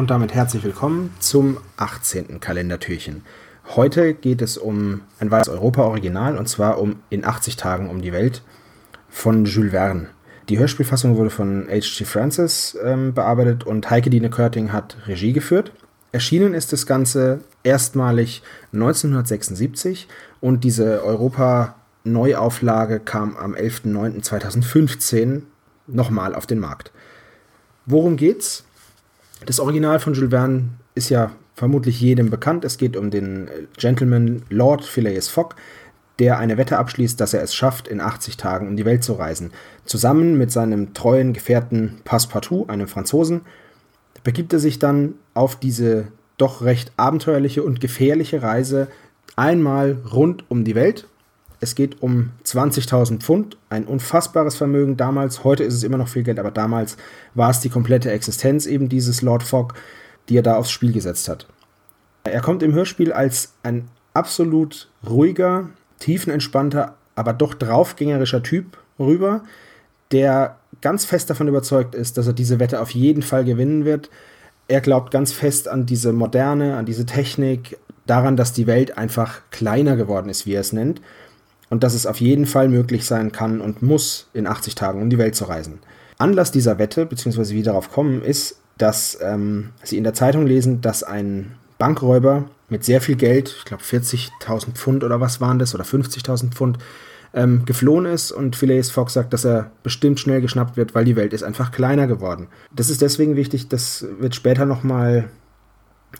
Und damit herzlich willkommen zum 18. Kalendertürchen. Heute geht es um ein weiteres Europa-Original und zwar um In 80 Tagen um die Welt von Jules Verne. Die Hörspielfassung wurde von H.G. Francis ähm, bearbeitet und Heike Dine Körting hat Regie geführt. Erschienen ist das Ganze erstmalig 1976 und diese Europa-Neuauflage kam am 11.09.2015 nochmal auf den Markt. Worum geht's? Das Original von Jules Verne ist ja vermutlich jedem bekannt. Es geht um den Gentleman Lord Phileas Fogg, der eine Wette abschließt, dass er es schafft, in 80 Tagen um die Welt zu reisen. Zusammen mit seinem treuen Gefährten Passepartout, einem Franzosen, begibt er sich dann auf diese doch recht abenteuerliche und gefährliche Reise einmal rund um die Welt es geht um 20.000 Pfund, ein unfassbares Vermögen damals. Heute ist es immer noch viel Geld, aber damals war es die komplette Existenz eben dieses Lord Fogg, die er da aufs Spiel gesetzt hat. Er kommt im Hörspiel als ein absolut ruhiger, tiefenentspannter, aber doch draufgängerischer Typ rüber, der ganz fest davon überzeugt ist, dass er diese Wette auf jeden Fall gewinnen wird. Er glaubt ganz fest an diese Moderne, an diese Technik, daran, dass die Welt einfach kleiner geworden ist, wie er es nennt und dass es auf jeden Fall möglich sein kann und muss, in 80 Tagen um die Welt zu reisen. Anlass dieser Wette, beziehungsweise wie darauf kommen, ist, dass ähm, sie in der Zeitung lesen, dass ein Bankräuber mit sehr viel Geld, ich glaube 40.000 Pfund oder was waren das, oder 50.000 Pfund, ähm, geflohen ist und Phileas Fogg sagt, dass er bestimmt schnell geschnappt wird, weil die Welt ist einfach kleiner geworden. Das ist deswegen wichtig, das wird später nochmal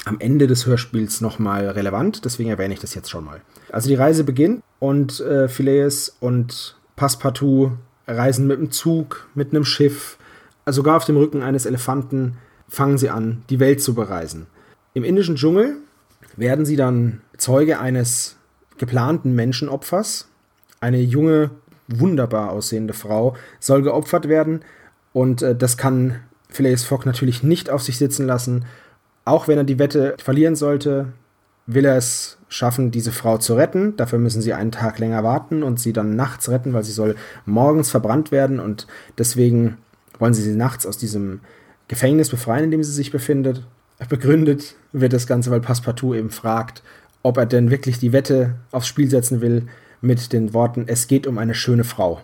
am Ende des Hörspiels nochmal relevant, deswegen erwähne ich das jetzt schon mal. Also die Reise beginnt und äh, Phileas und Passepartout reisen mit einem Zug, mit einem Schiff, also sogar auf dem Rücken eines Elefanten fangen sie an, die Welt zu bereisen. Im indischen Dschungel werden sie dann Zeuge eines geplanten Menschenopfers. Eine junge, wunderbar aussehende Frau soll geopfert werden und äh, das kann Phileas Fogg natürlich nicht auf sich sitzen lassen auch wenn er die Wette verlieren sollte, will er es schaffen, diese Frau zu retten. Dafür müssen sie einen Tag länger warten und sie dann nachts retten, weil sie soll morgens verbrannt werden und deswegen wollen sie sie nachts aus diesem Gefängnis befreien, in dem sie sich befindet. Begründet wird das Ganze, weil Passepartout eben fragt, ob er denn wirklich die Wette aufs Spiel setzen will mit den Worten, es geht um eine schöne Frau.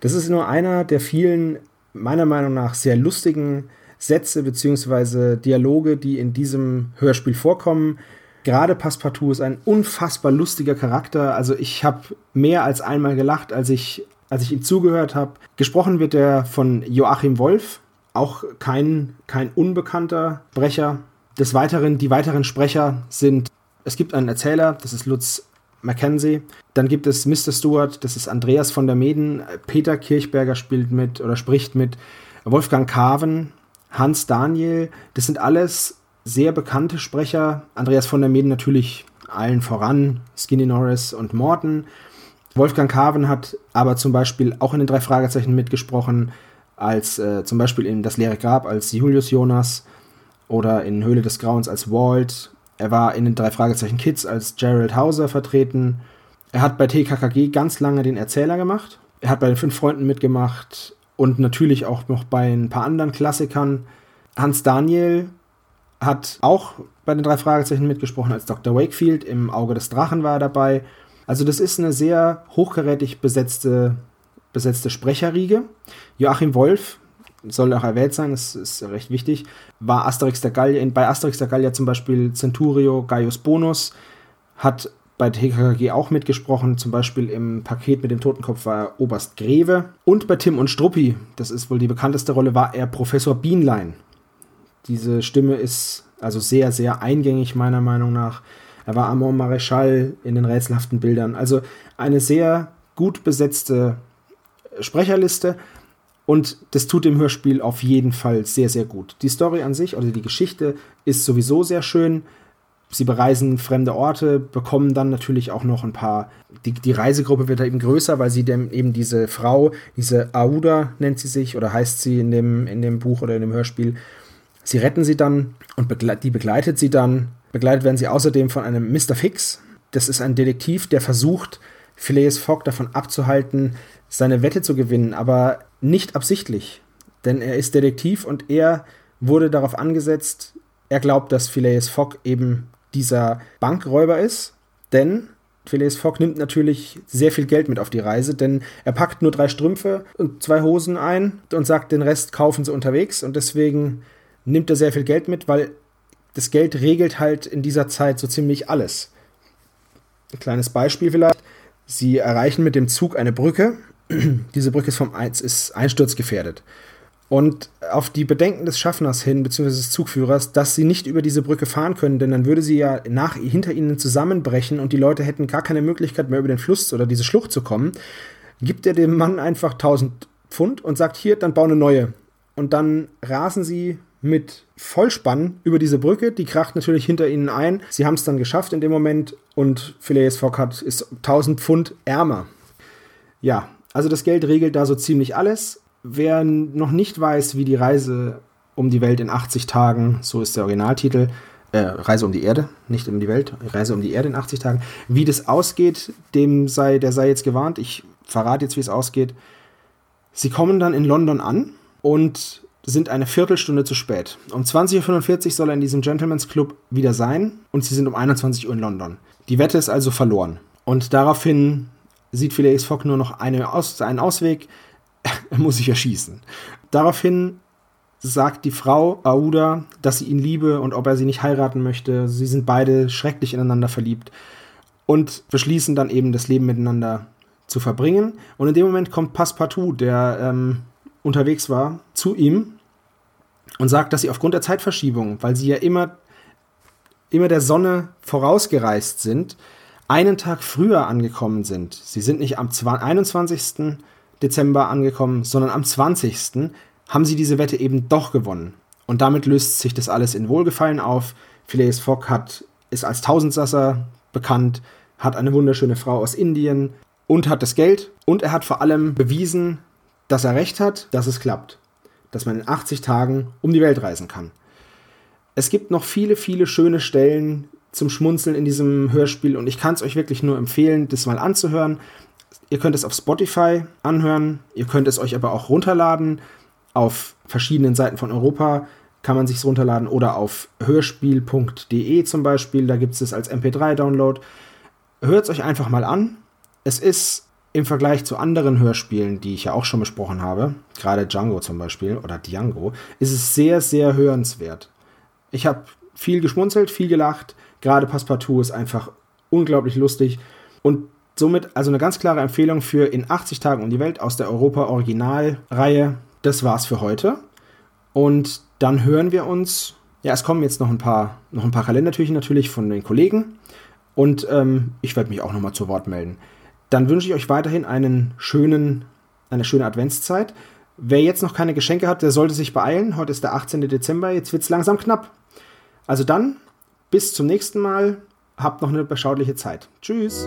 Das ist nur einer der vielen, meiner Meinung nach, sehr lustigen Sätze bzw. Dialoge, die in diesem Hörspiel vorkommen. Gerade Passepartout ist ein unfassbar lustiger Charakter. Also ich habe mehr als einmal gelacht, als ich, als ich ihm zugehört habe. Gesprochen wird er von Joachim Wolf, auch kein, kein unbekannter Sprecher. Des Weiteren, die weiteren Sprecher sind, es gibt einen Erzähler, das ist Lutz Mackenzie. Dann gibt es Mr. Stewart, das ist Andreas von der Meden. Peter Kirchberger spielt mit oder spricht mit. Wolfgang Carven, Hans Daniel, das sind alles sehr bekannte Sprecher. Andreas von der Meden natürlich allen voran, Skinny Norris und Morton. Wolfgang Carven hat aber zum Beispiel auch in den drei Fragezeichen mitgesprochen, als äh, zum Beispiel in Das leere Grab als Julius Jonas oder in Höhle des Grauens als Walt. Er war in den drei Fragezeichen Kids als Gerald Hauser vertreten. Er hat bei TKKG ganz lange den Erzähler gemacht. Er hat bei den fünf Freunden mitgemacht und natürlich auch noch bei ein paar anderen Klassikern. Hans Daniel hat auch bei den drei Fragezeichen mitgesprochen als Dr. Wakefield. Im Auge des Drachen war er dabei. Also das ist eine sehr hochkarätig besetzte, besetzte Sprecherriege. Joachim Wolf soll auch erwähnt sein, das ist recht wichtig, war Asterix der Gallier, bei Asterix der Gallier zum Beispiel Centurio Gaius Bonus, hat bei TKKG auch mitgesprochen, zum Beispiel im Paket mit dem Totenkopf war er Oberst Greve. Und bei Tim und Struppi, das ist wohl die bekannteste Rolle, war er Professor Bienlein. Diese Stimme ist also sehr, sehr eingängig, meiner Meinung nach. Er war Amon Maréchal in den rätselhaften Bildern. Also eine sehr gut besetzte Sprecherliste. Und das tut dem Hörspiel auf jeden Fall sehr, sehr gut. Die Story an sich oder die Geschichte ist sowieso sehr schön. Sie bereisen fremde Orte, bekommen dann natürlich auch noch ein paar. Die, die Reisegruppe wird da eben größer, weil sie dem, eben diese Frau, diese Aouda nennt sie sich oder heißt sie in dem, in dem Buch oder in dem Hörspiel. Sie retten sie dann und begle die begleitet sie dann. Begleitet werden sie außerdem von einem Mr. Fix. Das ist ein Detektiv, der versucht, Phileas Fogg davon abzuhalten, seine Wette zu gewinnen, aber nicht absichtlich. Denn er ist Detektiv und er wurde darauf angesetzt, er glaubt, dass Phileas Fogg eben dieser Bankräuber ist, denn Phileas Fogg nimmt natürlich sehr viel Geld mit auf die Reise, denn er packt nur drei Strümpfe und zwei Hosen ein und sagt, den Rest kaufen sie unterwegs und deswegen nimmt er sehr viel Geld mit, weil das Geld regelt halt in dieser Zeit so ziemlich alles. Ein kleines Beispiel vielleicht. Sie erreichen mit dem Zug eine Brücke. Diese Brücke ist, vom, ist einsturzgefährdet. Und auf die Bedenken des Schaffners hin, beziehungsweise des Zugführers, dass sie nicht über diese Brücke fahren können, denn dann würde sie ja nach, hinter ihnen zusammenbrechen und die Leute hätten gar keine Möglichkeit mehr über den Fluss oder diese Schlucht zu kommen, gibt er dem Mann einfach 1000 Pfund und sagt, hier, dann bau eine neue. Und dann rasen sie mit Vollspann über diese Brücke. Die kracht natürlich hinter ihnen ein. Sie haben es dann geschafft in dem Moment und Phileas Fogg hat, ist 1000 Pfund ärmer. Ja, also das Geld regelt da so ziemlich alles. Wer noch nicht weiß, wie die Reise um die Welt in 80 Tagen, so ist der Originaltitel, äh, Reise um die Erde, nicht um die Welt, Reise um die Erde in 80 Tagen, wie das ausgeht, dem sei, der sei jetzt gewarnt. Ich verrate jetzt, wie es ausgeht. Sie kommen dann in London an und sind eine Viertelstunde zu spät. Um 20.45 Uhr soll er in diesem Gentleman's Club wieder sein und sie sind um 21 Uhr in London. Die Wette ist also verloren. Und daraufhin sieht Phileas Fogg nur noch eine Aus einen Ausweg. er muss sich erschießen. Daraufhin sagt die Frau Aouda, dass sie ihn liebe und ob er sie nicht heiraten möchte. Sie sind beide schrecklich ineinander verliebt und beschließen dann eben das Leben miteinander zu verbringen. Und in dem Moment kommt Passepartout, der ähm, unterwegs war, zu ihm und sagt, dass sie aufgrund der Zeitverschiebung, weil sie ja immer, immer der Sonne vorausgereist sind, einen Tag früher angekommen sind. Sie sind nicht am 21. Dezember angekommen, sondern am 20. haben sie diese Wette eben doch gewonnen. Und damit löst sich das alles in Wohlgefallen auf. Phileas Fogg hat, ist als Tausendsasser bekannt, hat eine wunderschöne Frau aus Indien und hat das Geld. Und er hat vor allem bewiesen, dass er recht hat, dass es klappt. Dass man in 80 Tagen um die Welt reisen kann. Es gibt noch viele, viele schöne Stellen zum Schmunzeln in diesem Hörspiel und ich kann es euch wirklich nur empfehlen, das mal anzuhören. Ihr könnt es auf Spotify anhören, ihr könnt es euch aber auch runterladen. Auf verschiedenen Seiten von Europa kann man sich runterladen oder auf hörspiel.de zum Beispiel, da gibt es es als MP3-Download. Hört es euch einfach mal an. Es ist im Vergleich zu anderen Hörspielen, die ich ja auch schon besprochen habe, gerade Django zum Beispiel oder Django, ist es sehr, sehr hörenswert. Ich habe viel geschmunzelt, viel gelacht. Gerade Passepartout ist einfach unglaublich lustig und somit also eine ganz klare Empfehlung für in 80 Tagen um die Welt aus der Europa Originalreihe. Das war's für heute und dann hören wir uns. Ja, es kommen jetzt noch ein paar noch ein paar Kalendertürchen natürlich von den Kollegen und ähm, ich werde mich auch noch mal zu Wort melden. Dann wünsche ich euch weiterhin einen schönen, eine schöne Adventszeit. Wer jetzt noch keine Geschenke hat, der sollte sich beeilen. Heute ist der 18. Dezember, jetzt wird es langsam knapp. Also dann, bis zum nächsten Mal. Habt noch eine beschauliche Zeit. Tschüss.